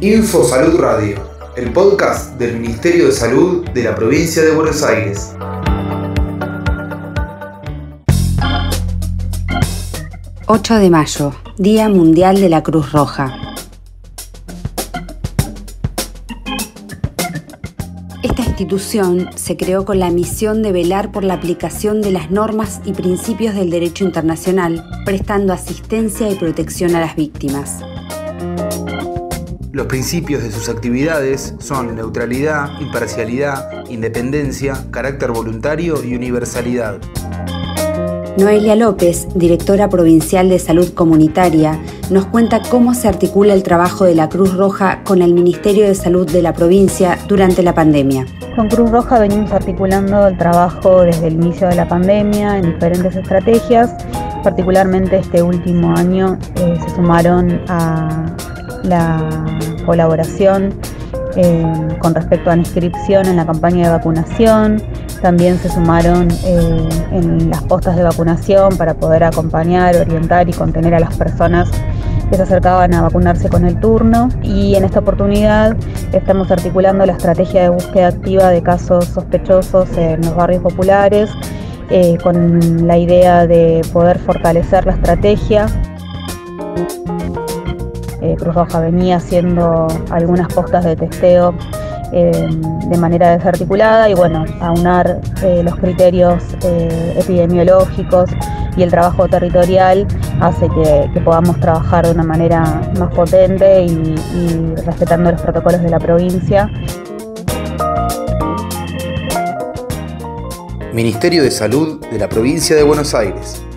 Info Salud Radio, el podcast del Ministerio de Salud de la provincia de Buenos Aires. ...8 de mayo, Día Mundial de la Cruz Roja. Esta institución se creó con la misión de velar por la aplicación de las normas y principios del derecho internacional, prestando asistencia y protección a las víctimas. Los principios de sus actividades son neutralidad, imparcialidad, independencia, carácter voluntario y universalidad. Noelia López, directora provincial de Salud Comunitaria, nos cuenta cómo se articula el trabajo de la Cruz Roja con el Ministerio de Salud de la provincia durante la pandemia. Con Cruz Roja venimos articulando el trabajo desde el inicio de la pandemia en diferentes estrategias. Particularmente este último año eh, se sumaron a la colaboración eh, con respecto a la inscripción en la campaña de vacunación. También se sumaron eh, en las postas de vacunación para poder acompañar, orientar y contener a las personas que se acercaban a vacunarse con el turno. Y en esta oportunidad estamos articulando la estrategia de búsqueda activa de casos sospechosos en los barrios populares, eh, con la idea de poder fortalecer la estrategia eh, Cruz Roja venía haciendo algunas postas de testeo eh, de manera desarticulada y bueno, aunar eh, los criterios epidemiológicos y el trabajo territorial hace que, podamos trabajar de una manera más potente y respetando los protocolos de la provincia. Ministerio de Salud de la Provincia de Buenos Aires.